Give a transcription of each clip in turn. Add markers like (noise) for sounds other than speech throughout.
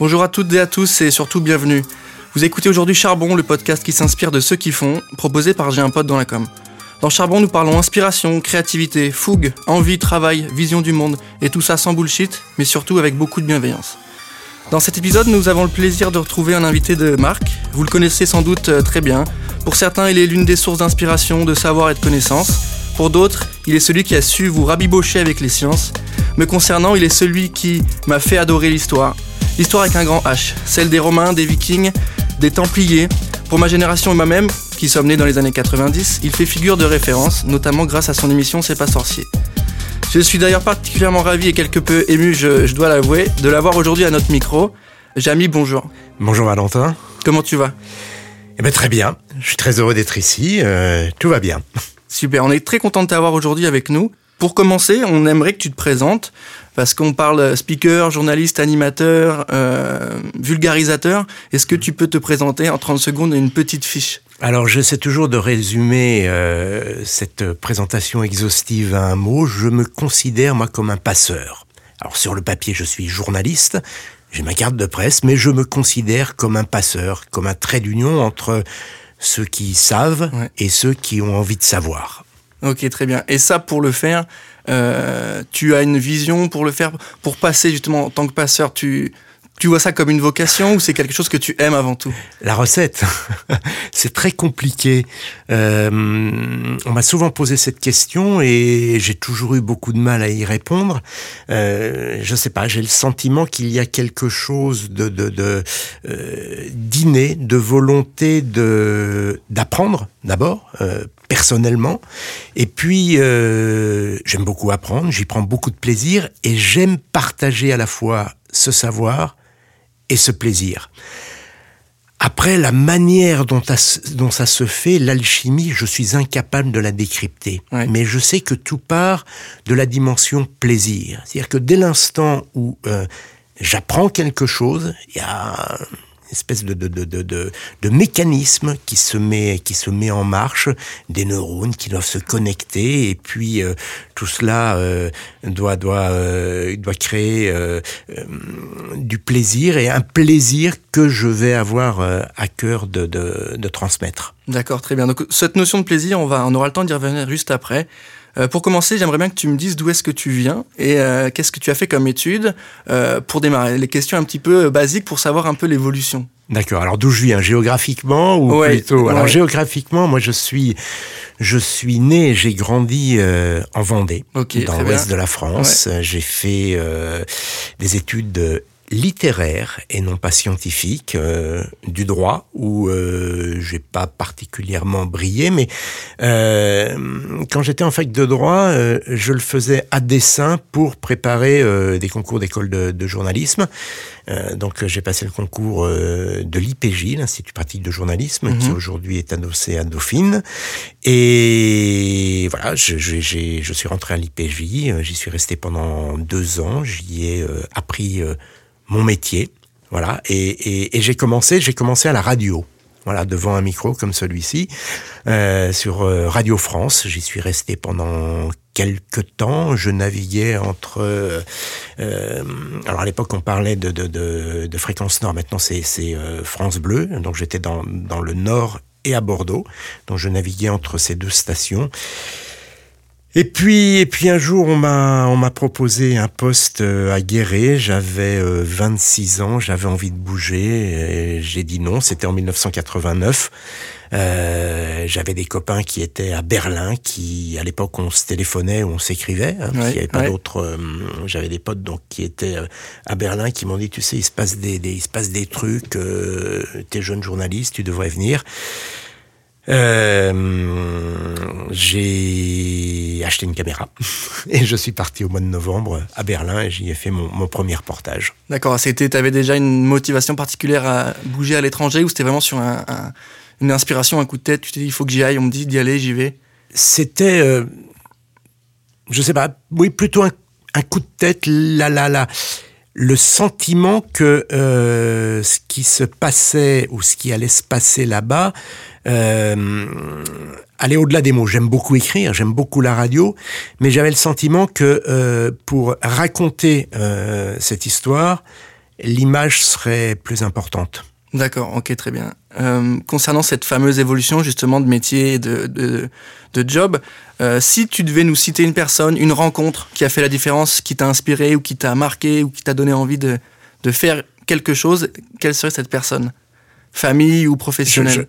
Bonjour à toutes et à tous et surtout bienvenue. Vous écoutez aujourd'hui Charbon, le podcast qui s'inspire de ceux qui font, proposé par J'ai un pote dans la com. Dans Charbon, nous parlons inspiration, créativité, fougue, envie, travail, vision du monde, et tout ça sans bullshit, mais surtout avec beaucoup de bienveillance. Dans cet épisode, nous avons le plaisir de retrouver un invité de Marc. Vous le connaissez sans doute euh, très bien. Pour certains, il est l'une des sources d'inspiration, de savoir et de connaissances. Pour d'autres, il est celui qui a su vous rabibocher avec les sciences. Me concernant, il est celui qui m'a fait adorer l'histoire. L'histoire avec un grand H, celle des Romains, des Vikings, des Templiers. Pour ma génération et moi-même, qui sommes nés dans les années 90, il fait figure de référence, notamment grâce à son émission C'est pas sorcier. Je suis d'ailleurs particulièrement ravi et quelque peu ému, je, dois l'avouer, de l'avoir aujourd'hui à notre micro. Jamy, bonjour. Bonjour Valentin. Comment tu vas? Eh bien très bien, je suis très heureux d'être ici, euh, tout va bien. Super, on est très content de t'avoir aujourd'hui avec nous. Pour commencer, on aimerait que tu te présentes, parce qu'on parle speaker, journaliste, animateur, euh, vulgarisateur. Est-ce que tu peux te présenter en 30 secondes une petite fiche? Alors j'essaie toujours de résumer euh, cette présentation exhaustive à un mot. Je me considère moi comme un passeur. Alors sur le papier je suis journaliste, j'ai ma carte de presse, mais je me considère comme un passeur, comme un trait d'union entre ceux qui savent et ceux qui ont envie de savoir. Ok, très bien. Et ça, pour le faire, euh, tu as une vision pour le faire, pour passer justement en tant que passeur, tu, tu vois ça comme une vocation ou c'est quelque chose que tu aimes avant tout? La recette, (laughs) c'est très compliqué. Euh, on m'a souvent posé cette question et j'ai toujours eu beaucoup de mal à y répondre. Euh, je sais pas, j'ai le sentiment qu'il y a quelque chose de, de, de euh, d'inné, de volonté de d'apprendre d'abord. Euh, personnellement et puis euh, j'aime beaucoup apprendre j'y prends beaucoup de plaisir et j'aime partager à la fois ce savoir et ce plaisir. Après, la manière dont, dont ça se fait, l'alchimie, je suis incapable de la décrypter. Mais je sais que tout part de la dimension plaisir. C'est-à-dire que dès l'instant où euh, j'apprends quelque chose, il y a espèce de, de, de, de, de mécanisme qui se, met, qui se met en marche, des neurones qui doivent se connecter, et puis euh, tout cela euh, doit, doit, euh, doit créer du plaisir, et un plaisir que je vais avoir à cœur de, de, de transmettre. D'accord, très bien. Donc cette notion de plaisir, on, va, on aura le temps d'y revenir juste après. Euh, pour commencer, j'aimerais bien que tu me dises d'où est-ce que tu viens et euh, qu'est-ce que tu as fait comme étude euh, pour démarrer. Les questions un petit peu basiques pour savoir un peu l'évolution. D'accord. Alors d'où je viens? Géographiquement ou plutôt? Alors géographiquement, moi je suis je suis né, j'ai grandi en Vendée, dans l'ouest de la France. J'ai fait des études littéraire et non pas scientifique euh, du droit où euh, j'ai pas particulièrement brillé mais euh, quand j'étais en fac de droit euh, je le faisais à dessein pour préparer des concours d'école de, journalisme. Donc j'ai passé le concours de l'IPJ l'Institut pratique de journalisme qui mhm. aujourd'hui est adossé à Dauphine. Et voilà je, je, je suis rentré à l'IPJ j'y suis resté pendant deux ans. J'y ai appris mon métier. Voilà. Et, j'ai commencé, j'ai commencé à la radio. Voilà, devant un micro comme celui-ci, euh, sur euh, Radio France. J'y suis resté pendant quelques temps. Je naviguais entre. Euh, alors à l'époque, on parlait de, de, fréquence nord. Maintenant, c'est France Bleu. Donc j'étais dans, dans le nord et à Bordeaux. Donc je naviguais entre ces deux stations. Et puis, et puis un jour, on m'a, on m'a proposé un poste euh, à Guéret. J'avais 26 euh, ans, j'avais envie de bouger. J'ai dit non. C'était en 1989. Euh, j'avais des copains qui étaient à Berlin, qui à l'époque on se téléphonait, on s'écrivait. Hein, il n'y avait pas d'autres. Euh, j'avais des potes donc qui étaient à Berlin, qui m'ont dit, tu sais, il se passe des, des il se passe des trucs. Euh, T'es jeune journaliste, tu devrais venir. Euh, j'ai acheté une caméra. (laughs) Et je suis parti au mois de novembre à Berlin et j'y ai fait mon, mon premier reportage. D'accord, c'était, avais déjà une motivation particulière à bouger à l'étranger ou c'était vraiment sur un, une inspiration, un coup de tête? Tu t'es dit, il faut que j'y aille, on me dit d'y aller, j'y vais. C'était, euh, je sais pas, oui, plutôt un, un coup de tête, là, là, là le sentiment que euh, ce qui se passait ou ce qui allait se passer là-bas euh, allait au-delà des mots. J'aime beaucoup écrire, j'aime beaucoup la radio, mais j'avais le sentiment que euh, pour raconter euh, cette histoire, l'image serait plus importante. D'accord, ok, très bien. Euh, concernant cette fameuse évolution justement de métier et de, de, job, euh, si tu devais nous citer une personne, une rencontre qui a fait la différence, qui t'a inspiré ou qui t'a marqué ou qui t'a donné envie de, de, faire quelque chose, quelle serait cette personne? Famille ou professionnelle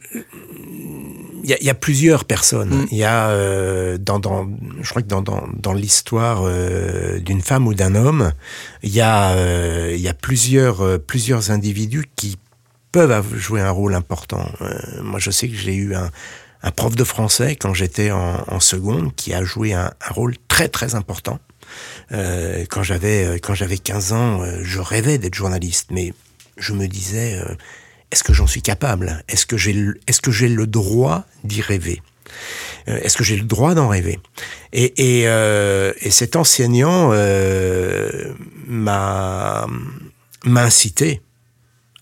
il y, a, plusieurs personnes. Mm. Il y a euh, dans, dans, je crois que dans, dans, dans l'histoire d'une femme ou d'un homme, il y a, il y a plusieurs, plusieurs individus qui peuvent jouer un rôle important. Euh, moi, je sais que j'ai eu un, un, prof de français quand j'étais en, en, seconde qui a joué un, un rôle très très important. Euh, quand j'avais euh, quand j'avais 15 ans, euh, je rêvais d'être journaliste, mais je me disais est-ce que j'en suis capable? Est-ce que j'ai est-ce que j'ai le droit d'y rêver? Est-ce que j'ai le droit d'en rêver? Et, et, et cet enseignant m'a m'a incité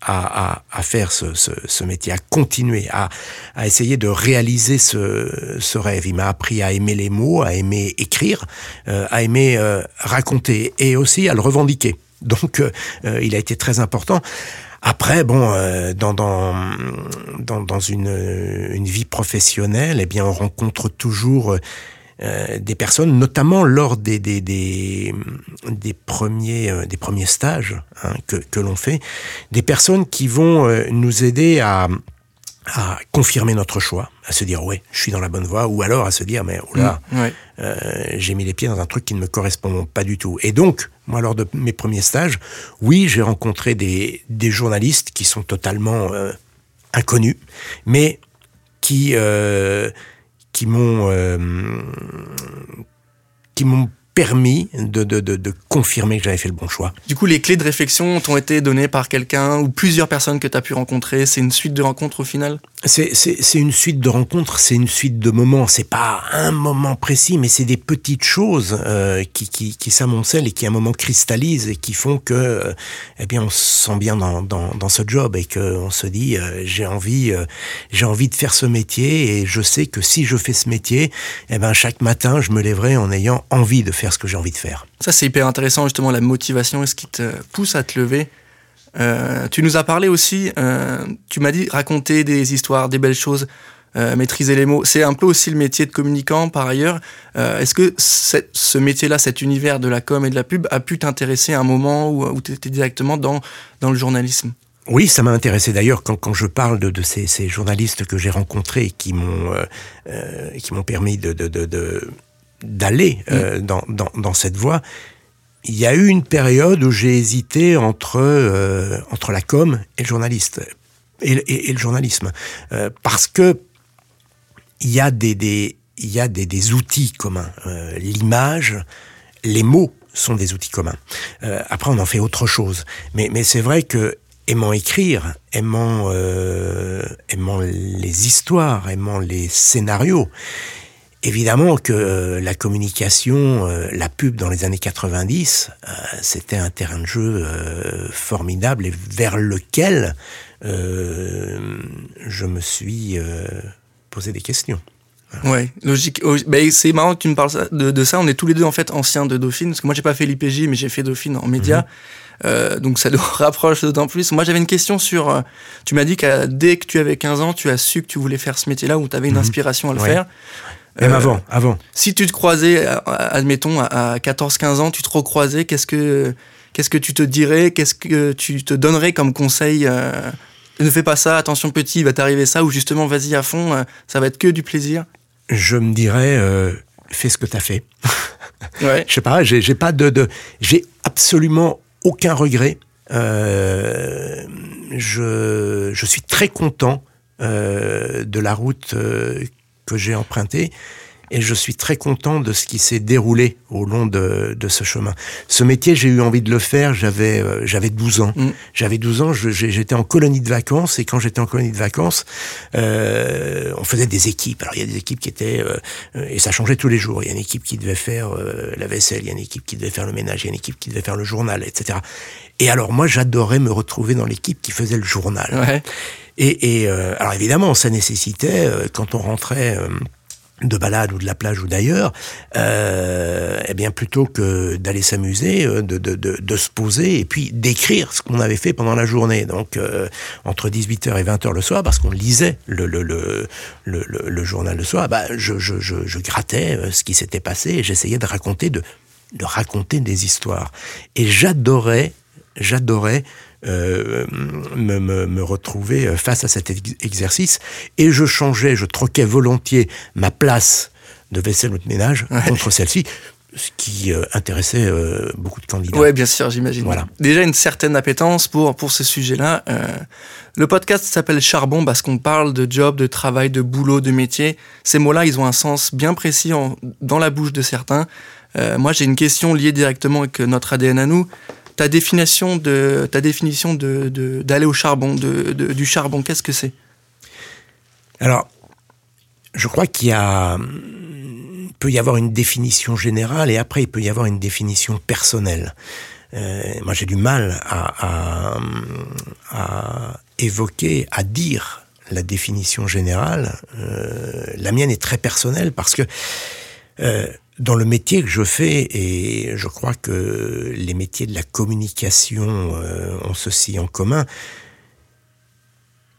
à, à, à faire ce, ce, ce, métier, à continuer, à, à essayer de réaliser ce, ce, rêve. Il m'a appris à aimer les mots, à aimer écrire, euh, à aimer euh, raconter et aussi à le revendiquer. Donc, euh, euh, il a été très important. Après, bon, dans, dans, dans, dans une, une, vie professionnelle, eh bien, on rencontre toujours euh, des personnes, notamment lors des, des, des, premiers, euh, des premiers stages hein, que, que l'on fait, des personnes qui vont euh, nous aider à, à confirmer notre choix, à se dire ouais, je suis dans la bonne voie, ou alors à se dire mais oula, mmh, euh, j'ai mis les pieds dans un truc qui ne me correspond pas du tout. Et donc, moi, lors de mes premiers stages, oui, j'ai rencontré des, des journalistes qui sont totalement euh, inconnus, mais qui euh, qui m'ont euh, qui m'ont permis de, de, de, de confirmer que j'avais fait le bon choix. Du coup, les clés de réflexion t'ont été données par quelqu'un ou plusieurs personnes que tu as pu rencontrer? C'est une suite de rencontres au final? C'est une suite de rencontres, c'est une suite de moments. C'est pas un moment précis, mais c'est des petites choses euh, qui, qui, qui s'amoncellent et qui à un moment cristallisent et qui font que, euh, eh bien, on se sent bien dans, dans, dans ce job et qu'on se dit, euh, j'ai envie, j'ai envie de faire ce métier et je sais que si je fais ce métier, eh ben, chaque matin, je me lèverai en ayant envie de faire ce que j'ai envie de faire. Ça, c'est hyper intéressant, justement, la motivation et ce qui te pousse à te lever. Euh, tu nous as parlé aussi, euh, tu m'as dit raconter des histoires, des belles choses, euh, maîtriser les mots. C'est un peu aussi le métier de communicant par ailleurs. Est-ce que ce métier-là, cet univers de la com et de la pub, a pu t'intéresser à un moment où, où tu étais directement dans, dans le journalisme? Oui, ça m'a intéressé d'ailleurs quand, quand je parle de, de ces, ces journalistes que j'ai rencontrés et qui m'ont euh, qui m'ont permis de, de, de d'aller euh, mm. dans, dans, dans, cette voie. Il y a eu une période où j'ai hésité entre, euh, entre la com et le journaliste et, et, et le journalisme euh, parce que il y a des, des il y a des, des outils communs. Euh, l'image, les mots sont des outils communs. Euh, après, on en fait autre chose. Mais, mais c'est vrai que aimant écrire, aimant, aimant les histoires, aimant les scénarios, Évidemment que euh, la communication, euh, la pub dans les années 90, euh, c'était un terrain de jeu formidable et vers lequel je me suis posé des questions. Ouais, logique. Oh, ben, c'est marrant que tu me parles de, ça. On est tous les deux en fait anciens de Dauphine, parce que moi j'ai pas fait l'IPJ, mais j'ai fait Dauphine en média. Mhm. donc ça nous (laughs) rapproche d'autant plus. Moi j'avais une question sur. tu m'as dit que dès que tu avais 15 ans, tu as su que tu voulais faire ce métier-là, ou tu avais une mhm. inspiration à le faire. Même euh, avant, avant. Si tu te croisais, euh, admettons, à 14-15 ans, tu te recroisais, qu'est-ce que, qu'est-ce que tu te dirais Qu'est-ce que tu te donnerais comme conseil euh, Ne fais pas ça, attention petit, il va t'arriver ça, ou justement, vas-y à fond, ça va être que du plaisir? Je me dirais, fais ce que tu as fait. (laughs) ouais. Je sais pas, j'ai, j'ai pas de, de j'ai absolument aucun regret. Euh, je, je suis très content euh, de la route euh, que j'ai emprunté et je suis très content de ce qui s'est déroulé au long de, de, ce chemin. Ce métier, j'ai eu envie de le faire, j'avais euh, j'avais 12 ans. Mm. J'avais 12 ans, j'étais en colonie de vacances, et quand j'étais en colonie de vacances, euh, on faisait des équipes. Alors il y a des équipes qui étaient... Euh, et ça changeait tous les jours. Il y a une équipe qui devait faire euh, la vaisselle, il y a une équipe qui devait faire le ménage, il y a une équipe qui devait faire le journal, etc. Et alors moi, j'adorais me retrouver dans l'équipe qui faisait le journal. Ouais. Et, et alors évidemment, ça nécessitait, quand on rentrait de balade ou de la plage ou d'ailleurs, euh, eh bien plutôt que d'aller s'amuser, euh, de, de, de, de, se poser et puis d'écrire ce qu'on avait fait pendant la journée. Donc euh, entre 18h et 20h le soir, parce qu'on lisait le, le, le, le, le journal le soir, bah, je, je, je, je grattais euh, ce qui s'était passé et j'essayais de raconter, de, de raconter des histoires. Et j'adorais, j'adorais euh, me, me, me, retrouver euh, face à cet exercice et je changeais, je troquais volontiers ma place de vaisselle ou de ménage contre celle-ci ce qui euh, intéressait euh, beaucoup de candidats. Oui, bien sûr, j'imagine. Voilà. Déjà une certaine appétence pour, pour ce sujet-là. Euh, le podcast s'appelle Charbon parce qu'on parle de job, de travail, de boulot, de métier. Ces mots-là, ils ont un sens bien précis en, dans la bouche de certains. moi, j'ai une question liée directement avec notre ADN à nous ta définition de ta définition de d'aller au charbon, de, du charbon, qu'est-ce que c'est? Alors, je crois qu'il y a peut y avoir une définition générale et après il peut y avoir une définition personnelle. Euh, moi, j'ai du mal à, à, à, évoquer, à dire la définition générale. Euh, la mienne est très personnelle parce que euh, dans le métier que je fais, et je crois que les métiers de la communication euh, ont ceci en commun,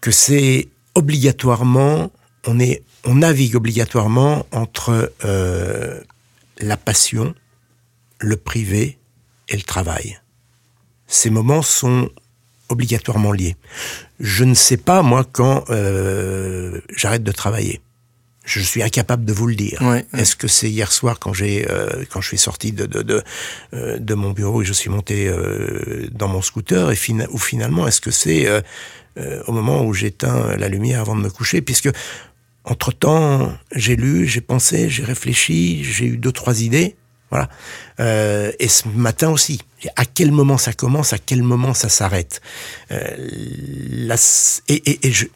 que c'est obligatoirement, on, est, on navigue obligatoirement entre euh, la passion, le privé et le travail. Ces moments sont obligatoirement liés. Je ne sais pas, moi, quand euh, j'arrête de travailler je suis incapable de vous le dire. Est-ce que c'est hier soir quand j'ai euh, quand je suis sorti de de, de, euh, de mon bureau et je suis monté euh, dans mon scooter et ou finalement est-ce que c'est euh, euh, au moment où j'éteins la lumière avant de me coucher? Puisque entre temps j'ai lu, j'ai pensé, j'ai réfléchi, j'ai eu deux trois idées. Voilà. et ce matin aussi, à quel moment ça commence, à quel moment ça s'arrête? et, et, et je,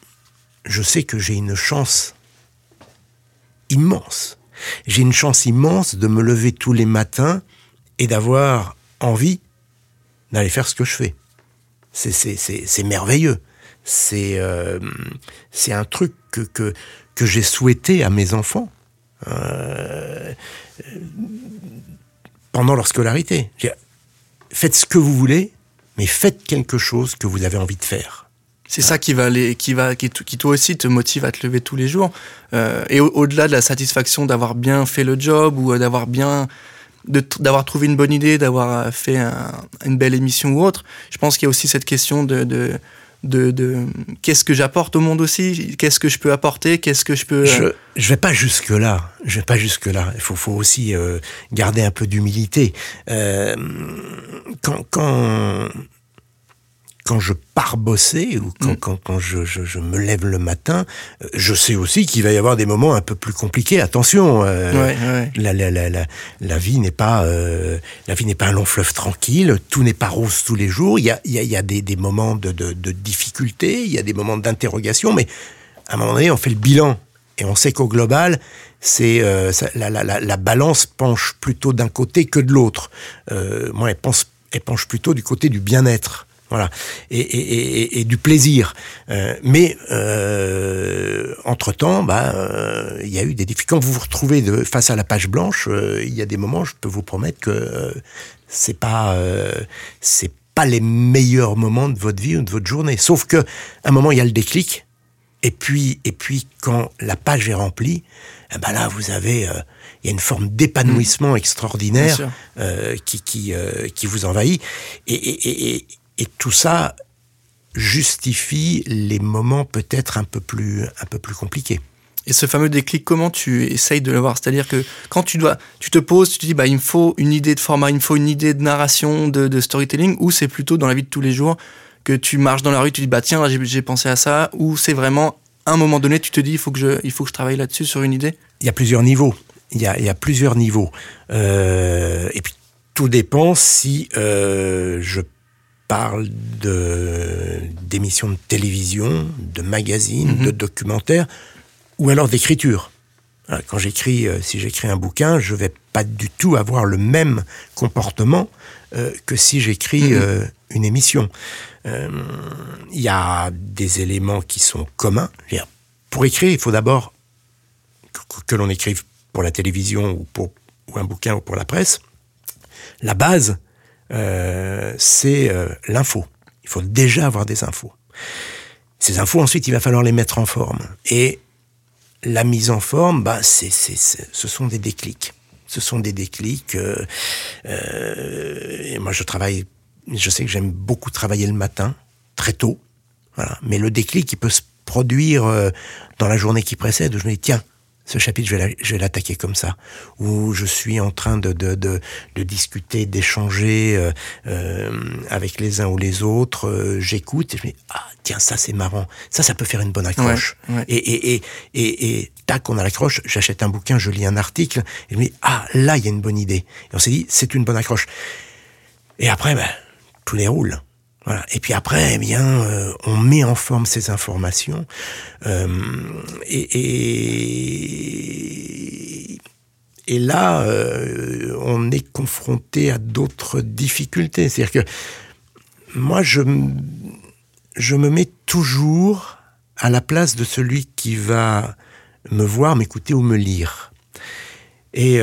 je sais que j'ai une chance immense. J'ai une chance immense de me lever tous les matins et d'avoir envie d'aller faire ce que je fais. C'est merveilleux. C'est euh, un truc que, que, que j'ai souhaité à mes enfants euh, pendant leur scolarité. Faites ce que vous voulez, mais faites quelque chose que vous avez envie de faire. C'est ça qui va aller, qui va, qui, qui, toi aussi te motive à te lever tous les jours. Euh, et au-delà de la satisfaction d'avoir bien fait le job ou d'avoir bien, d'avoir trouvé une bonne idée, d'avoir fait un, une belle émission ou autre, je pense qu'il y a aussi cette question de, de, de, de qu'est-ce que j'apporte au monde aussi, qu'est-ce que je peux apporter, qu'est-ce que je peux. Je, je vais pas jusque là. Je vais pas jusque là. Il faut, faut aussi euh, garder un peu d'humilité. Euh, quand, quand quand je pars bosser ou quand, mm. quand, quand je, je, je, me lève le matin, euh, je sais aussi qu'il va y avoir des moments un peu plus compliqués. Attention, euh, ouais, ouais. La, la, la, la, vie n'est pas euh, la vie n'est pas un long fleuve tranquille. Tout n'est pas rose tous les jours. Il y a, il y a, il y a des, des moments de, de, de difficulté, il y a des moments d'interrogation, mais à un moment donné, on fait le bilan et on sait qu'au global, c'est euh, la, la, la, la, balance penche plutôt d'un côté que de l'autre. Moi, elle, pense, elle penche plutôt du côté du bien-être. Voilà, et, et, et, et, du plaisir. Euh, mais euh, entre temps, bah, euh, il y a eu des difficultés. Quand vous vous retrouvez de, face à la page blanche, euh, il y a des moments, je peux vous promettre que c'est pas, c'est pas les meilleurs moments de votre vie ou de votre journée. Sauf que, à un moment, il y a le déclic. Et puis, et puis, quand la page est remplie, eh ben là, vous avez, il y a une forme d'épanouissement mmh. extraordinaire qui, qui, qui vous envahit. Et, et, et, et tout ça justifie les moments peut-être un peu plus un peu plus compliqués. Et ce fameux déclic, comment tu essayes de l'avoir C'est-à-dire que quand tu dois, tu te poses, tu te dis, bah, il me faut une idée de format, il me faut une idée de narration, de, de storytelling, ou c'est plutôt dans la vie de tous les jours que tu marches dans la rue, tu dis, bah, tiens, j'ai pensé à ça, ou c'est vraiment, à un moment donné, tu te dis, il faut que je, il faut que je travaille là-dessus sur une idée? Il y a plusieurs niveaux. Il y a, il y a plusieurs niveaux. Euh, et puis, tout dépend si euh, je parle de d'émissions de télévision, de magazines, mm -hmm. de documentaires, ou alors d'écriture. Quand j'écris, euh, si j'écris un bouquin, je vais pas du tout avoir le même comportement euh, que si j'écris -hmm. euh, une émission. Il y a des éléments qui sont communs. Pour écrire, il faut d'abord que l'on écrive pour la télévision ou pour ou un bouquin ou pour la presse, la base, euh, c'est euh, l'info. Il faut déjà avoir des infos. Ces infos, ensuite, il va falloir les mettre en forme. Et la mise en forme, bah, ce sont des déclics. Ce sont des déclics. Euh, et moi, je travaille. Je sais que j'aime beaucoup travailler le matin, très tôt. Voilà. Mais le déclic, il peut se produire dans la journée qui précède. Où je me dis, tiens, ce chapitre, je vais l'attaquer comme ça, où je suis en train de, de, de, de discuter, d'échanger euh, euh, avec les uns ou les autres, euh, j'écoute et je me dis, ah tiens, ça c'est marrant, ça ça peut faire une bonne accroche. Et, et, et, et, et, tac, on a l'accroche, j'achète un bouquin, je lis un article, et je me dis, ah là, il y a une bonne idée. Et on s'est dit, c'est une bonne accroche. Et après, ben, tout déroule. Et puis après, eh bien, euh, on met en forme ces informations euh, et, et, là, euh, on est confronté à d'autres difficultés. C'est-à-dire que moi, je, je me mets toujours à la place de celui qui va me voir, m'écouter ou me lire. Et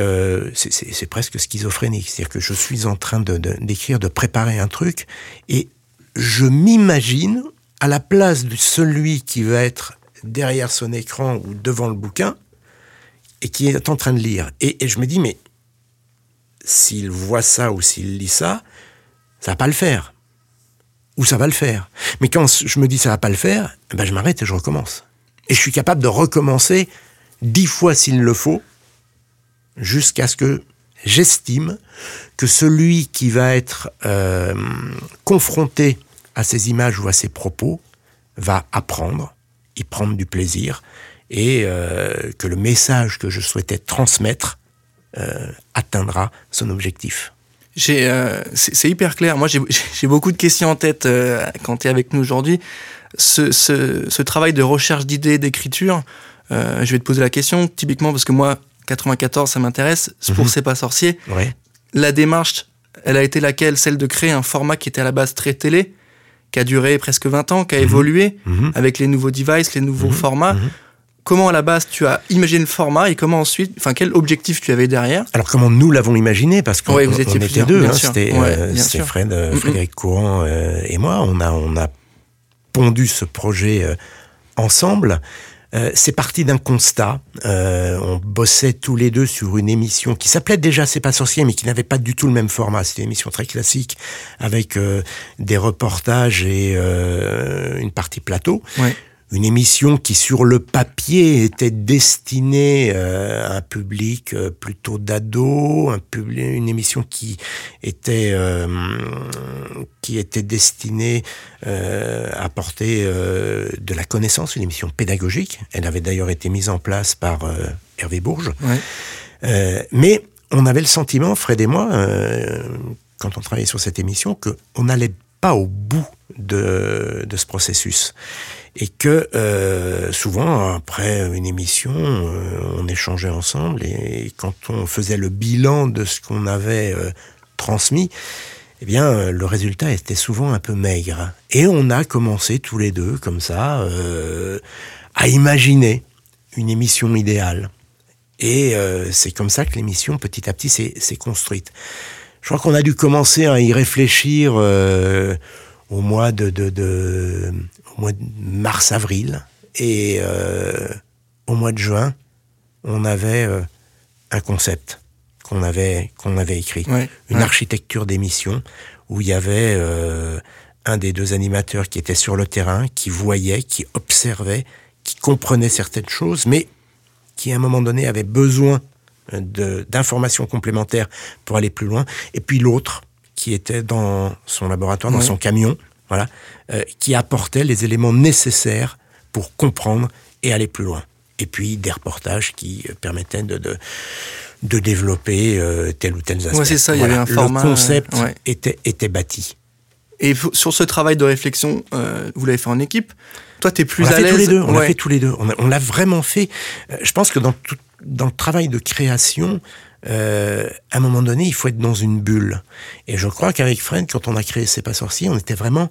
c'est presque schizophrénique. C'est-à-dire que je suis en train d'écrire, de, de, préparer un truc, et je m'imagine à la place de celui qui va être derrière son écran ou devant le bouquin et qui est en train de lire. Et, je me dis, mais s'il voit ça ou s'il lit ça, ça va pas le faire. Ou ça va le faire. Mais quand je me dis ça va pas le faire, eh ben je m'arrête et je recommence. Et je suis capable de recommencer dix fois s'il le faut, jusqu'à ce que j'estime que celui qui va être euh, confronté à ces images ou à ces propos va apprendre, y prendre du plaisir, et euh, que le message que je souhaitais transmettre euh, atteindra son objectif. c'est hyper clair. Moi, (laughs) j'ai beaucoup de questions en tête quand tu es avec nous aujourd'hui. Ce, ce, travail de recherche d'idées, d'écriture, je vais te poser la question, typiquement parce que moi, 94, ça m'intéresse. Pour mhm. C'est pas sorcier. La démarche, elle a été laquelle? Celle de créer un format qui était à la base très télé, qui a duré presque 20 ans, qui a mhm. évolué mhm. avec les nouveaux devices, les nouveaux formats. Comment à la base tu as imaginé le format et comment ensuite, enfin quel objectif tu avais derrière? Alors comment nous l'avons imaginé? Parce qu'on on était deux, hein, c'était euh, Fred, euh, Frédéric Courant euh, et moi. On a on a pondu ce projet ensemble. Euh, c'est parti d'un constat. Euh, on bossait tous les deux sur une émission qui s'appelait déjà C'est pas sorcier, mais qui n'avait pas du tout le même format. C'était une émission très classique avec euh, des reportages et une partie plateau. Ouais une émission qui sur le papier était destinée euh, à un public euh, plutôt d'ado, un une émission qui était euh, qui était destinée à apporter de la connaissance, une émission pédagogique. Elle avait d'ailleurs été mise en place par Hervé Bourges. mais on avait le sentiment, Fred et moi, quand on travaillait sur cette émission, qu'on n'allait pas au bout de, de ce processus et que euh, souvent après une émission, euh, on échangeait ensemble et quand on faisait le bilan de ce qu'on avait euh, transmis, eh bien le résultat était souvent un peu maigre. Et on a commencé tous les deux comme ça à imaginer une émission idéale. Et c'est comme ça que l'émission petit à petit s'est construite. Je crois qu'on a dû commencer à y réfléchir au mois de, au mois de mars-avril. Et euh, au mois de juin, on avait euh, un concept qu'on avait, qu'on avait écrit. une architecture d'émission où il y avait euh, un des deux animateurs qui était sur le terrain, qui voyait, qui observait, qui comprenait certaines choses, mais qui à un moment donné avait besoin d'informations complémentaires pour aller plus loin. Et puis l'autre, qui était dans son laboratoire, dans son camion, voilà, euh, qui apportait les éléments nécessaires pour comprendre et aller plus loin. Et puis des reportages qui euh, permettaient de, de, développer euh, tel ou tel aspect. Ouais, c'est ça, il y avait un format. Le concept était, était bâti. Et sur ce travail de réflexion, vous l'avez fait en équipe. Toi, tu es plus à l'aise. On l'a fait tous les deux. On l'a vraiment fait. je pense que dans, tout, dans le travail de création, euh, à un moment donné, il faut être dans une bulle. Et je crois qu'avec Fred, quand on a créé C'est pas sorcier, on était vraiment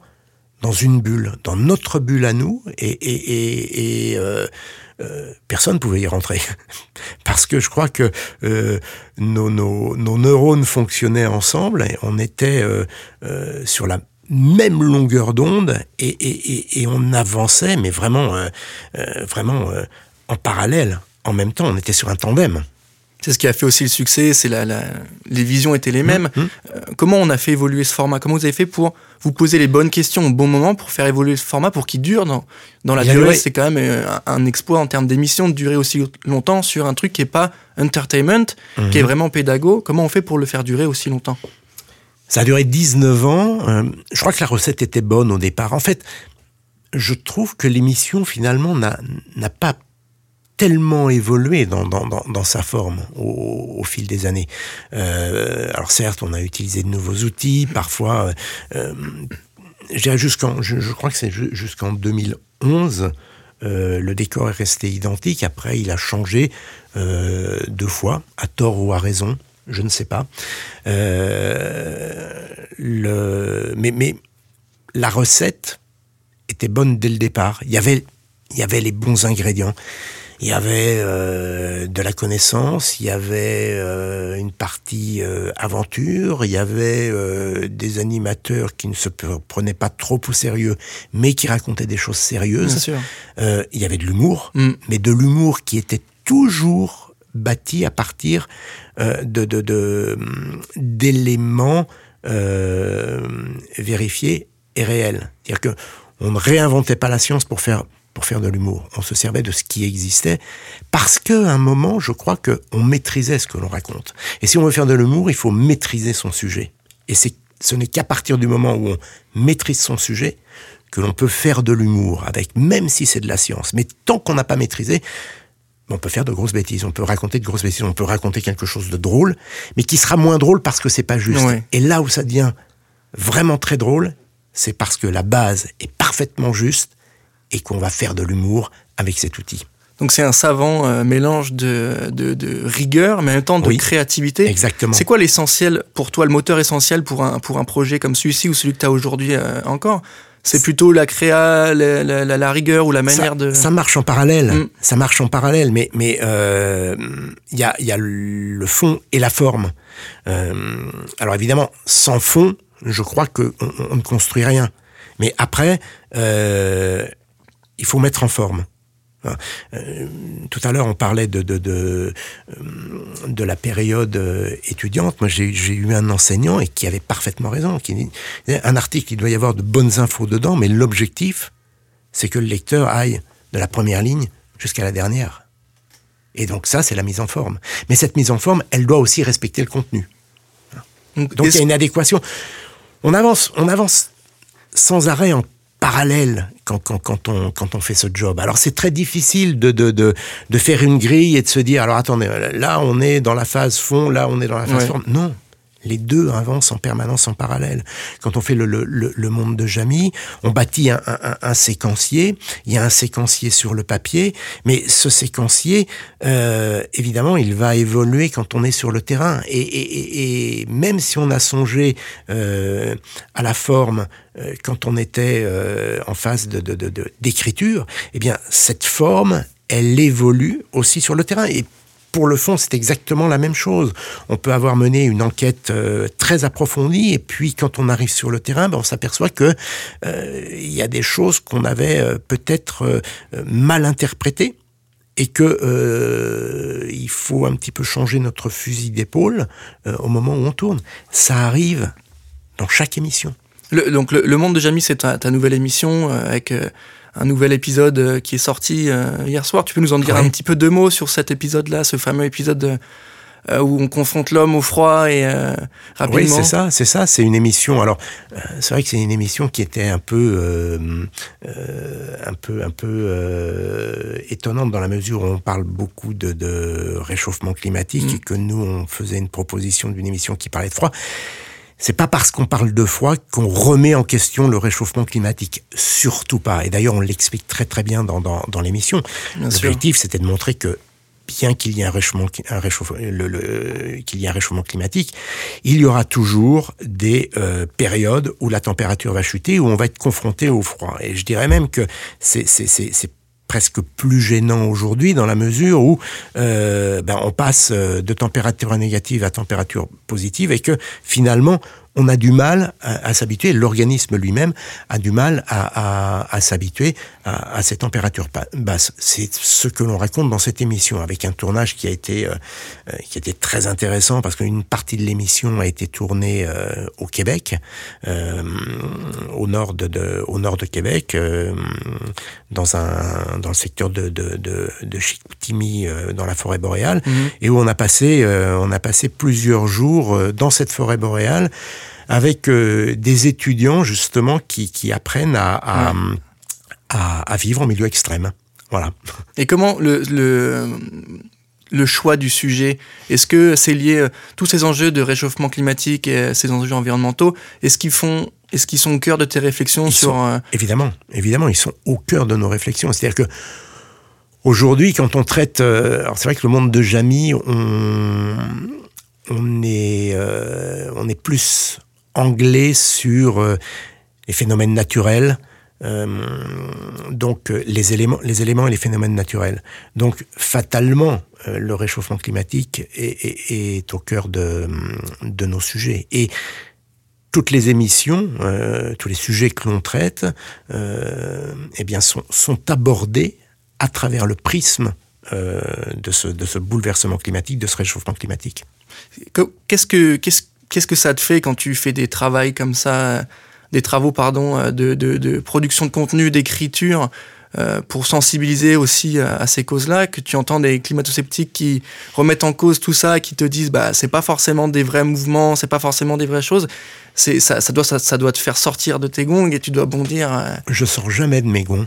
dans une bulle, dans notre bulle à nous, et, euh, euh, personne ne pouvait y rentrer. (laughs) Parce que je crois que euh, nos, nos, neurones fonctionnaient ensemble, et on était sur la même longueur d'onde, et, on avançait, mais vraiment, vraiment en parallèle. En même temps, on était sur un tandem. C'est ce qui a fait aussi le succès, c'est la, la, les visions étaient les mmh, mêmes. Mmh. comment on a fait évoluer ce format? Comment vous avez fait pour vous posez les bonnes questions au bon moment pour faire évoluer ce format pour qu'il dure dans, dans la durée? C'est quand même euh, un, exploit en termes d'émission de durer aussi longtemps sur un truc qui est pas entertainment, qui est mhm. vraiment pédago. Comment on fait pour le faire durer aussi longtemps? Ça a duré 19 ans. Euh, je crois que la recette était bonne au départ. En fait, je trouve que l'émission finalement n'a pas tellement évolué dans, sa forme au, fil des années. Euh, alors certes, on a utilisé de nouveaux outils, parfois, euh, jusqu'en, je, crois que c'est jusqu'en 2011, euh, le décor est resté identique. Après, il a changé euh, deux fois, à tort ou à raison, je ne sais pas. Euh, mais, la recette était bonne dès le départ. Il y avait les bons ingrédients. Il y avait euh, de la connaissance, il y avait euh, une partie euh, aventure, il y avait des animateurs qui ne se prenaient pas trop au sérieux, mais qui racontaient des choses sérieuses. il y avait de l'humour, mm. mais de l'humour qui était toujours bâti à partir de d'éléments vérifiés et réels. C'est-à-dire que on ne réinventait pas la science pour faire pour faire de l'humour. On se servait de ce qui existait parce qu'à un moment, je crois qu'on maîtrisait ce que l'on raconte. Et si on veut faire de l'humour, il faut maîtriser son sujet. Et ce n'est qu'à partir du moment où on maîtrise son sujet que l'on peut faire de l'humour avec, même si c'est de la science. Mais tant qu'on n'a pas maîtrisé, on peut faire de grosses bêtises, on peut raconter de grosses bêtises, on peut raconter quelque chose de drôle, mais qui sera moins drôle parce que c'est pas juste. Et là où ça devient vraiment très drôle, c'est parce que la base est parfaitement juste et qu'on va faire de l'humour avec cet outil. Donc c'est un savant euh, mélange de, de, rigueur, mais en même temps de créativité. Exactement. C'est quoi l'essentiel pour toi, le moteur essentiel pour un, pour un projet comme celui-ci ou celui que tu as aujourd'hui euh, encore? C'est plutôt la créa, la, la, rigueur ou la manière de. Ça marche en parallèle. Mm. Ça marche en parallèle, mais mais il euh, y a y a le fond et la forme. alors évidemment, sans fond, je crois que on, ne construit rien. Mais après, il faut mettre en forme. Euh, tout à l'heure, on parlait de, de, de, euh, de la période euh, étudiante. Moi, j'ai eu un enseignant et qui avait parfaitement raison. Qui un article, il doit y avoir de bonnes infos dedans, mais l'objectif, c'est que le lecteur aille de la première ligne jusqu'à la dernière. Et donc ça, c'est la mise en forme. Mais cette mise en forme, elle doit aussi respecter le contenu. Donc il y a une adéquation. On avance, on avance sans arrêt en parallèle quand, quand, quand, on, quand on fait ce job. Alors c'est très difficile de, de, de, de, faire une grille et de se dire, alors attendez, là on est dans la phase fond, là on est dans la phase forme. Non, les deux avancent en permanence en parallèle. Quand on fait le, monde de Jamy, on bâtit un, un, séquencier. Il y a un séquencier sur le papier, mais ce séquencier, euh, évidemment, il va évoluer quand on est sur le terrain. Et, même si on a songé euh, à la forme euh, quand on était en phase d'écriture, eh bien, cette forme, elle évolue aussi sur le terrain. Et pour le fond, c'est exactement la même chose. On peut avoir mené une enquête euh, très approfondie et puis quand on arrive sur le terrain, ben, on s'aperçoit que euh, il y a des choses qu'on avait euh, peut-être mal interprétées et que il faut un petit peu changer notre fusil d'épaule au moment où on tourne. Ça arrive dans chaque émission. donc le, monde de Jamie, c'est ta, nouvelle émission avec un nouvel épisode euh, qui est sorti euh, hier soir. Tu peux nous en dire un petit peu deux mots sur cet épisode-là, ce fameux épisode euh, où on confronte l'homme au froid et rapidement. Oui, c'est ça, c'est ça. C'est une émission. Alors, c'est vrai que c'est une émission qui était un peu, un peu, un peu étonnante dans la mesure où on parle beaucoup de, réchauffement climatique mm. et que nous on faisait une proposition d'une émission qui parlait de froid. C'est pas parce qu'on parle de froid qu'on remet en question le réchauffement climatique. Surtout pas. Et d'ailleurs, on l'explique très très bien dans, dans, dans l'émission. L'objectif, c'était de montrer que bien qu'il y ait un réchauffement, un réchauffement, le, qu'il y ait un réchauffement climatique, il y aura toujours des euh, périodes où la température va chuter, où on va être confronté au froid. Et je dirais même que c'est presque plus gênant aujourd'hui dans la mesure où euh, ben, on passe euh, de température négative à température positive et que finalement on a du mal à, s'habituer, l'organisme lui-même a du mal à, s'habituer à, ces températures basses. C'est ce que l'on raconte dans cette émission, avec un tournage qui a été, euh, euh, qui était très intéressant, parce qu'une partie de l'émission a été tournée euh, au Québec, au, nord de, au nord de Québec, dans, un, dans le secteur de, de, de, Chicoutimi, dans la forêt boréale, mhm. et où on a, passé, on a passé plusieurs jours dans cette forêt boréale, avec euh, des étudiants justement qui, qui apprennent à, à, à, vivre en milieu extrême. Voilà. Et comment le, le, le choix du sujet Est-ce que c'est lié euh, tous ces enjeux de réchauffement climatique et ces enjeux environnementaux Est-ce qu'ils font est-ce qu'ils sont au cœur de tes réflexions sur euh, Évidemment, évidemment, ils sont au cœur de nos réflexions. C'est-à-dire que aujourd'hui, quand on traite, alors c'est vrai que le monde de Jamie, on, on est, on est plus anglais sur euh, les phénomènes naturels, euh, donc euh, les éléments, les éléments et les phénomènes naturels. Donc fatalement, le réchauffement climatique est, au cœur de, nos sujets. Et toutes les émissions, tous les sujets que l'on traite, eh bien sont, sont, abordés à travers le prisme de, ce, de ce bouleversement climatique, de ce réchauffement climatique. Qu'est-ce que qu'est-ce Qu'est-ce que ça te fait quand tu fais des travaux comme ça, des travaux pardon euh, de, de, production de contenu, d'écriture, euh, pour sensibiliser aussi à, ces causes-là, que tu entends des climato-sceptiques qui remettent en cause tout ça, qui te disent bah c'est pas forcément des vrais mouvements, c'est pas forcément des vraies choses. Ça, doit ça, doit te faire sortir de tes gongs et tu dois bondir. Euh. Je sors jamais de mes gonds.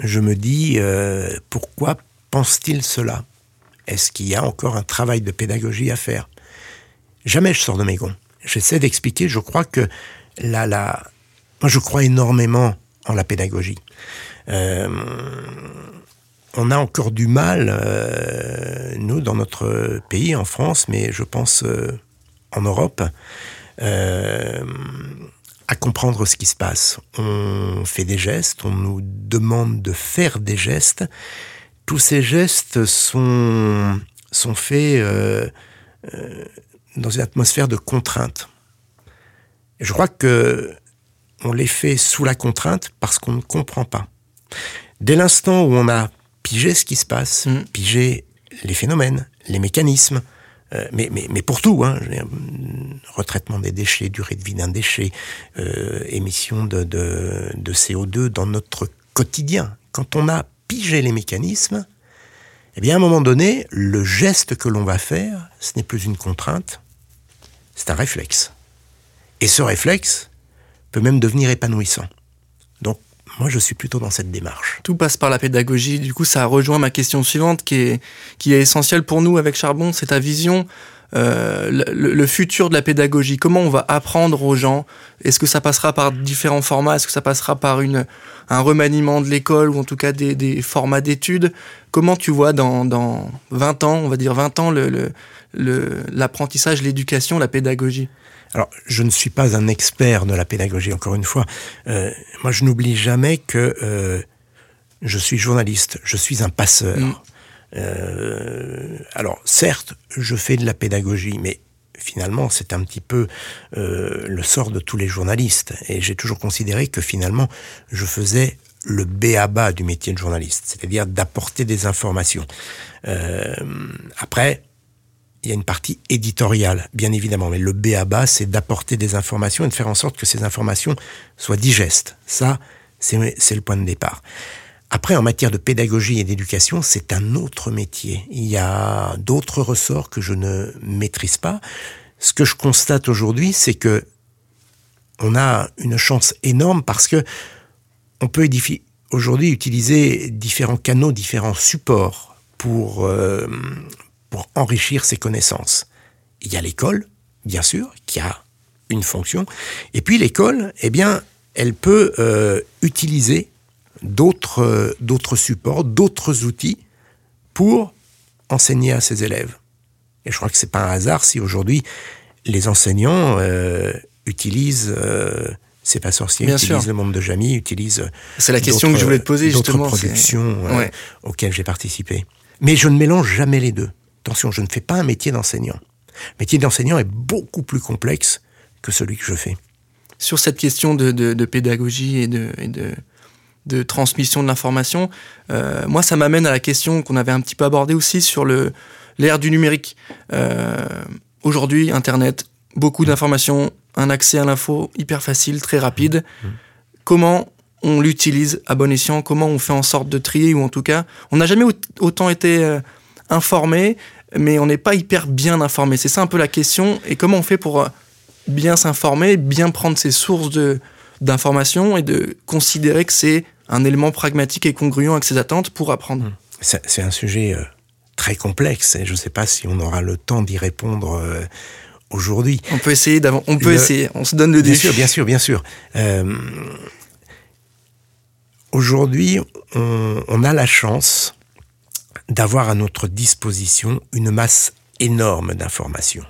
Je me dis pourquoi pense-t-il cela? Est-ce qu'il y a encore un travail de pédagogie à faire? Jamais je sors de mes gonds. J'essaie d'expliquer, je crois que la, la... Moi, je crois énormément en la pédagogie. Euh, on a encore du mal, euh, nous, dans notre pays, en France, mais je pense euh, en Europe, à comprendre ce qui se passe. On fait des gestes, on nous demande de faire des gestes. Tous ces gestes sont, sont faits dans une atmosphère de contrainte. Et je crois que on les fait sous la contrainte parce qu'on ne comprend pas. Dès l'instant où on a pigé ce qui se passe, mm. pigé les phénomènes, les mécanismes, euh, mais, mais, mais, pour tout, hein, retraitement des déchets, durée de vie d'un déchet, euh, émission de, de, de, CO2 dans notre quotidien. Quand on a pigé les mécanismes, eh bien à un moment donné, le geste que l'on va faire, ce n'est plus une contrainte, c'est un réflexe. Et ce réflexe peut même devenir épanouissant. Donc, moi, je suis plutôt dans cette démarche. Tout passe par la pédagogie. Du coup, ça rejoint ma question suivante qui est, qui est essentielle pour nous avec Charbon. C'est ta vision, euh, le, futur de la pédagogie. Comment on va apprendre aux gens? Est-ce que ça passera par différents formats? Est-ce que ça passera par une, un remaniement de l'école ou en tout cas des, des formats d'études Comment tu vois dans, dans 20 ans, on va dire 20 ans, le, l'apprentissage, l'éducation, la pédagogie? Alors, je ne suis pas un expert de la pédagogie, encore une fois. Euh, moi, je n'oublie jamais que euh, je suis journaliste, je suis un passeur. Mm. Euh, alors, certes, je fais de la pédagogie, mais finalement, c'est un petit peu le sort de tous les journalistes. Et j'ai toujours considéré que finalement, je faisais le béaba du métier de journaliste, c'est-à-dire d'apporter des informations. après, il y a une partie éditoriale, bien évidemment, mais le B à bas, c'est d'apporter des informations et de faire en sorte que ces informations soient digestes. Ça, c'est le point de départ. Après, en matière de pédagogie et d'éducation, c'est un autre métier. Il y a d'autres ressorts que je ne maîtrise pas. Ce que je constate aujourd'hui, c'est que on a une chance énorme parce que on peut aujourd'hui utiliser différents canaux, différents supports pour euh, pour enrichir ses connaissances. Il y a l'école, bien sûr, qui a une fonction. Et puis l'école, eh bien, elle peut euh, utiliser d'autres euh, d'autres supports, d'autres outils pour enseigner à ses élèves. Et je crois que c'est pas un hasard si aujourd'hui les enseignants euh, utilisent euh, C'est pas sorcier, utilisent le monde de Jamie, utilisent. C'est la question que je voulais te poser justement. D'autres productions euh, auxquelles j'ai participé. Mais je ne mélange jamais les deux. Attention, je ne fais pas un métier d'enseignant. Le métier d'enseignant est beaucoup plus complexe que celui que je fais. Sur cette question de, de, pédagogie et de, et de, de transmission de l'information, euh, moi, ça m'amène à la question qu'on avait un petit peu abordée aussi sur le l'ère du numérique. Euh, Aujourd'hui, Internet, beaucoup d'informations, un accès à l'info hyper facile, très rapide. Mmh. Comment on l'utilise à bon escient? Comment on fait en sorte de trier? Ou en tout cas, on n'a jamais autant été euh, informé, mais on n'est pas hyper bien informé. C'est ça un peu la question. Et comment on fait pour euh, bien s'informer, bien prendre ses sources de d'informations et de considérer que c'est un élément pragmatique et congruent avec ses attentes pour apprendre. Mmh. C'est un sujet euh, très complexe et je ne sais pas si on aura le temps d'y répondre euh, aujourd'hui. On peut essayer d'avant. On peut essayer. On se donne le défi. Bien sûr, bien sûr, bien sûr. aujourd'hui, on, on, a la chance d'avoir à notre disposition une masse énorme d'informations.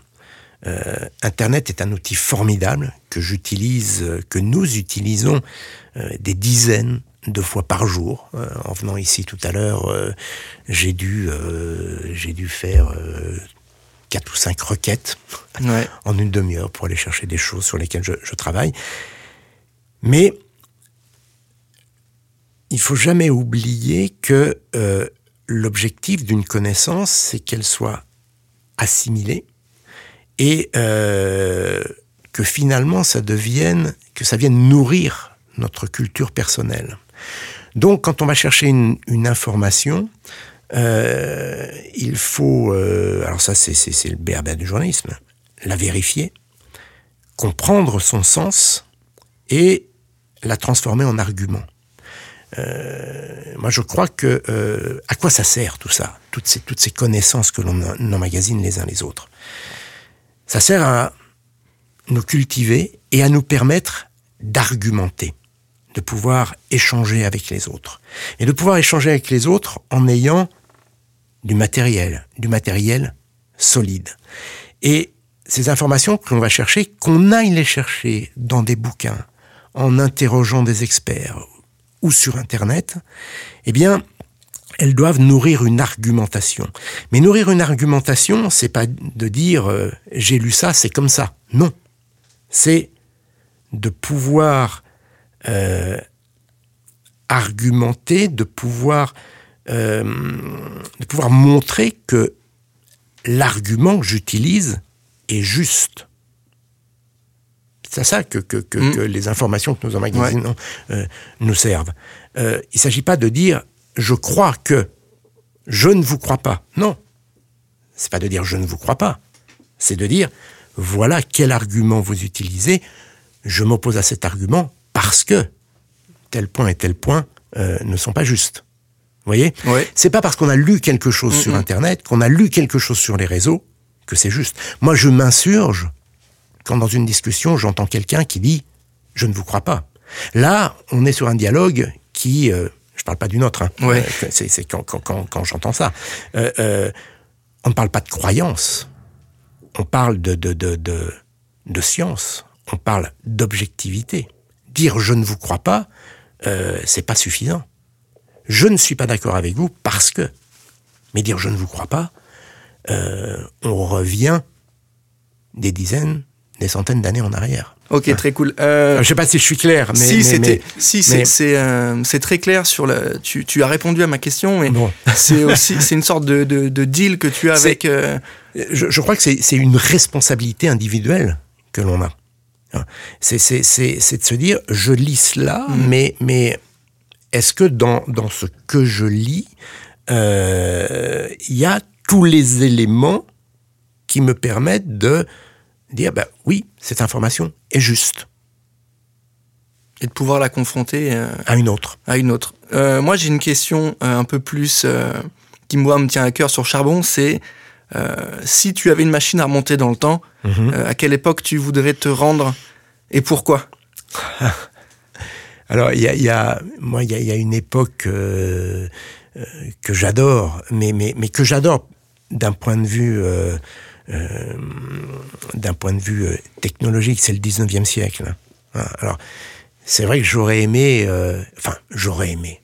Euh, Internet est un outil formidable que j'utilise, que nous utilisons euh, des dizaines de fois par jour. Euh, en venant ici tout à l'heure, j'ai dû, j'ai dû faire quatre ou cinq requêtes (laughs) en une demi-heure pour aller chercher des choses sur lesquelles je, je travaille. Mais il faut jamais oublier que l'objectif d'une connaissance, c'est qu'elle soit assimilée et euh, que finalement ça devienne, que ça vienne nourrir notre culture personnelle. Donc, quand on va chercher une, information, euh, il faut, euh, alors ça c'est le béaba du journalisme, la vérifier, comprendre son sens et la transformer en argument. Moi, je crois que à quoi ça sert tout ça, toutes ces toutes ces connaissances que l'on emmagasine les uns les autres? Ça sert à nous cultiver et à nous permettre d'argumenter, de pouvoir échanger avec les autres et de pouvoir échanger avec les autres en ayant du matériel, du matériel solide. Et ces informations que l'on va chercher, qu'on aille les chercher dans des bouquins, en interrogeant des experts ou sur Internet, eh bien, elles doivent nourrir une argumentation. Mais nourrir une argumentation, c'est pas de dire euh, j'ai lu ça, c'est comme ça. Non, c'est de pouvoir euh, argumenter, de pouvoir euh, de pouvoir montrer que l'argument que j'utilise est juste. C'est à ça que, mm. que, les informations que nous emmagasinons euh, nous servent. Il ne s'agit pas de dire je crois que, je ne vous crois pas. Non. C'est pas de dire je ne vous crois pas. C'est de dire voilà quel argument vous utilisez. Je m'oppose à cet argument parce que tel point et tel point euh, ne sont pas justes. Vous voyez? C'est pas parce qu'on a lu quelque chose sur Internet, qu'on a lu quelque chose sur les réseaux, que c'est juste. Moi, je m'insurge quand dans une discussion, j'entends quelqu'un qui dit ⁇ Je ne vous crois pas ⁇ Là, on est sur un dialogue qui... euh, je parle pas d'une autre, hein, euh, c'est quand, quand, quand, j'entends ça. Euh, on ne parle pas de croyance, on parle de, de, de, de, de science, on parle d'objectivité. Dire je ne vous crois pas, euh, c'est pas suffisant. Je ne suis pas d'accord avec vous parce que. Mais dire je ne vous crois pas, on revient des dizaines, des centaines d'années en arrière. Ok, très cool. Euh, je ne sais pas si je suis clair, mais si c'était, si c'est euh, c'est très clair sur la. Tu, tu, as répondu à ma question, mais (laughs) c'est aussi c'est une sorte de, de, de, deal que tu as avec. Euh, je, je, crois que c'est une responsabilité individuelle que l'on a. C'est c'est de se dire je lis cela, mm. mais mais est-ce que dans dans ce que je lis il y a tous les éléments qui me permettent de dire bah oui, cette information est juste. Et de pouvoir la confronter euh, à une autre. À une autre. Euh, moi, j'ai une question euh, un peu plus qui moi me tient à cœur sur Charbon, c'est si tu avais une machine à remonter dans le temps, mhm. à quelle époque tu voudrais te rendre et pourquoi? Alors, il y a, moi, il y a, une époque que j'adore, mais, mais, mais que j'adore d'un point de vue d'un point de vue technologique, c'est le 19e siècle. Hein. Alors, c'est vrai que j'aurais aimé, enfin, j'aurais aimé.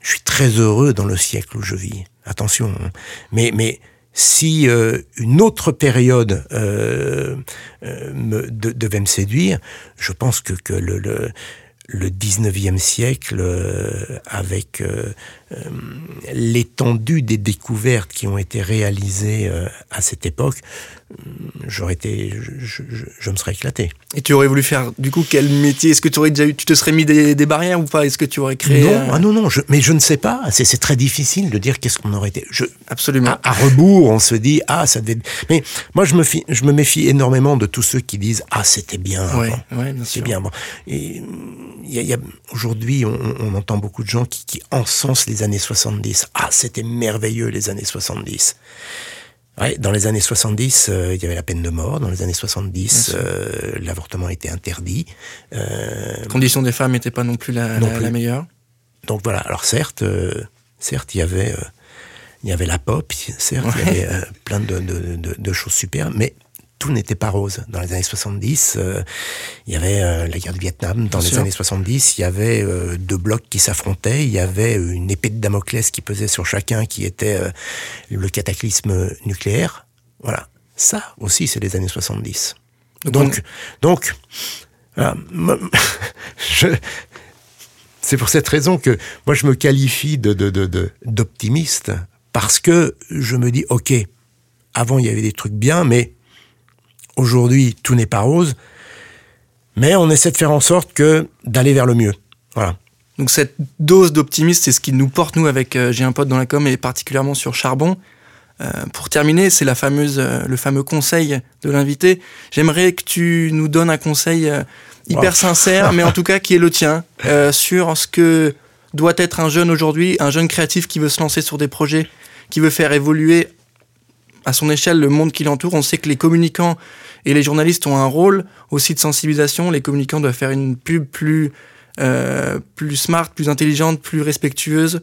Je suis très heureux dans le siècle où je vis. Attention, hein. mais mais si euh, une autre période euh, euh, devait me séduire, je pense que, que le, le 19e siècle, avec l'étendue des découvertes qui ont été réalisées à cette époque, j'aurais été, je, me serais éclaté. Et tu aurais voulu faire, du coup, quel métier? Est-ce que tu aurais déjà eu, tu te serais mis des, barrières ou pas? Est-ce que tu aurais créé Non, ah non, non, mais je ne sais pas. C'est très difficile de dire qu'est-ce qu'on aurait été. Je, Absolument. À, rebours, on se dit ah ça devait. Mais moi, je me, je me méfie énormément de tous ceux qui disent ah c'était bien. Oui, ouais, bien sûr. bien. Bon. Et il y a, aujourd'hui, on, entend beaucoup de gens qui, qui encensent les années 70. Ah c'était merveilleux les années 70. Ouais, dans les années 70, euh, il y avait la peine de mort. Dans les années 70, euh, l'avortement était interdit. Euh, la condition des femmes n'était pas non plus la, la, meilleure. Donc voilà. Alors certes, euh, certes, il y avait, il y avait la pop, certes, il y avait plein de, de, de, de, choses super, mais tout n'était pas rose. Dans les années 70, euh, il y avait euh, la guerre du Vietnam. Dans les années 70, il y avait euh, deux blocs qui s'affrontaient. Il y avait une épée de Damoclès qui pesait sur chacun, qui était le cataclysme nucléaire. Voilà. Ça aussi, c'est les années 70. Donc, donc, (laughs) c'est pour cette raison que moi je me qualifie de, d'optimiste parce que je me dis ok, avant il y avait des trucs bien, mais Aujourd'hui, tout n'est pas rose, mais on essaie de faire en sorte que d'aller vers le mieux. Voilà. Donc cette dose d'optimisme, c'est ce qui nous porte nous avec euh, J'ai un pote dans la com et particulièrement sur Charbon. Euh, pour terminer, c'est la fameuse, euh, le fameux conseil de l'invité. J'aimerais que tu nous donnes un conseil hyper sincère, mais en tout cas qui est le tien, sur ce que doit être un jeune aujourd'hui, un jeune créatif qui veut se lancer sur des projets, qui veut faire évoluer à son échelle le monde qui l'entoure. On sait que les communicants et les journalistes ont un rôle aussi de sensibilisation. Les communicants doivent faire une pub plus, euh, plus smart, plus intelligente, plus respectueuse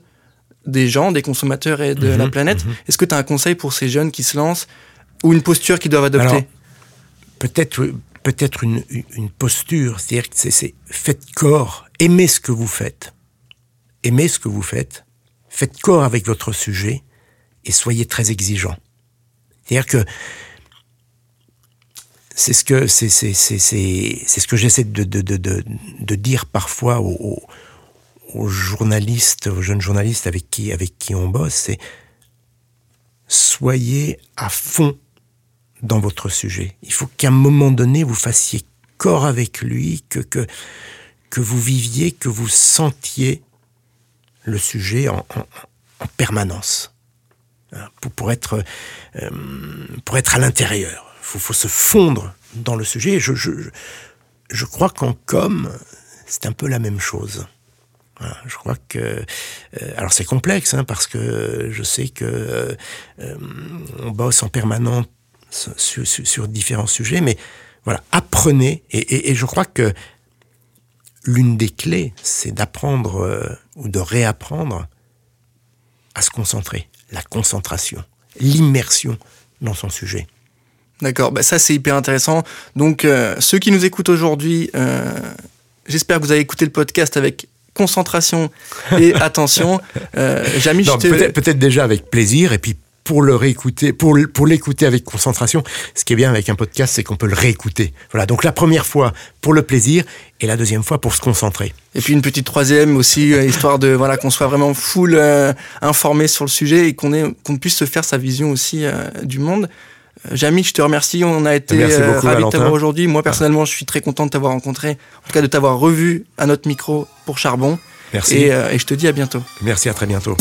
des gens, des consommateurs et de la mhm, planète. Mhm. Est-ce que tu as un conseil pour ces jeunes qui se lancent ou une posture qu'ils doivent adopter Peut-être peut-être une, une posture, c'est-à-dire que c'est faites corps, aimez ce que vous faites, aimez ce que vous faites, faites corps avec votre sujet et soyez très exigeant. C'est-à-dire que c'est ce que j'essaie de, dire parfois aux, journalistes, aux jeunes journalistes avec qui on bosse, c'est soyez à fond dans votre sujet. Il faut qu'à un moment donné vous fassiez corps avec lui, que vous viviez, que vous sentiez le sujet en permanence. Hein, pour, pour, être, euh, pour être à l'intérieur. Il faut, se fondre dans le sujet. Je, je, je crois qu'en com, c'est un peu la même chose. je crois que euh, alors c'est complexe hein, parce que je sais que euh, on bosse en permanence sur, sur, différents sujets, mais voilà, apprenez et, et je crois que l'une des clés, c'est d'apprendre ou de réapprendre à se concentrer la concentration, l'immersion dans son sujet. D'accord, bah ça c'est hyper intéressant. Donc euh, ceux qui nous écoutent aujourd'hui, euh, j'espère que vous avez écouté le podcast avec concentration et (laughs) attention. Euh, Jamie, peut-être déjà avec plaisir et puis pour le réécouter, pour, pour l'écouter avec concentration. Ce qui est bien avec un podcast, c'est qu'on peut le réécouter. Voilà. Donc la première fois pour le plaisir et la deuxième fois pour se concentrer. Et puis une petite troisième aussi, euh, histoire de voilà qu'on soit vraiment full euh, informé sur le sujet et qu'on qu'on puisse se faire sa vision aussi euh, du monde. Jamie, je te remercie. On a été ravis de t'avoir aujourd'hui. Moi, personnellement, je suis très content de t'avoir rencontré. En tout cas, de t'avoir revu à notre micro pour Charbon. Merci. Et, et je te dis à bientôt. Merci, à très bientôt.